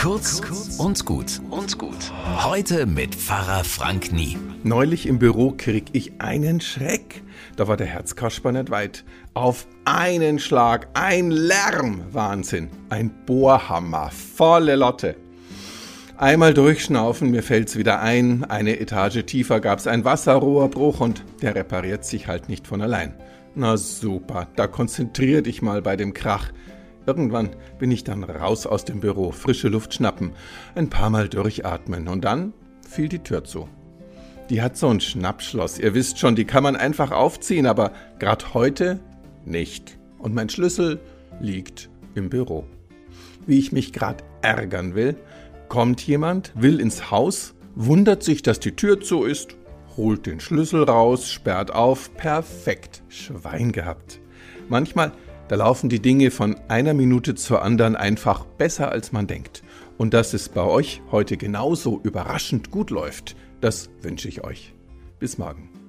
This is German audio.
Kurz und gut und gut. Heute mit Pfarrer Frank Nie. Neulich im Büro krieg ich einen Schreck. Da war der Herzkasper nicht weit. Auf einen Schlag, ein Lärm. Wahnsinn. Ein Bohrhammer. Volle Lotte. Einmal durchschnaufen, mir fällt's wieder ein. Eine Etage tiefer gab's ein Wasserrohrbruch und der repariert sich halt nicht von allein. Na super, da konzentrier dich mal bei dem Krach. Irgendwann bin ich dann raus aus dem Büro, frische Luft schnappen, ein paar Mal durchatmen und dann fiel die Tür zu. Die hat so ein Schnappschloss, ihr wisst schon, die kann man einfach aufziehen, aber gerade heute nicht. Und mein Schlüssel liegt im Büro. Wie ich mich gerade ärgern will, kommt jemand, will ins Haus, wundert sich, dass die Tür zu ist, holt den Schlüssel raus, sperrt auf, perfekt, Schwein gehabt. Manchmal da laufen die Dinge von einer Minute zur anderen einfach besser, als man denkt. Und dass es bei euch heute genauso überraschend gut läuft, das wünsche ich euch. Bis morgen.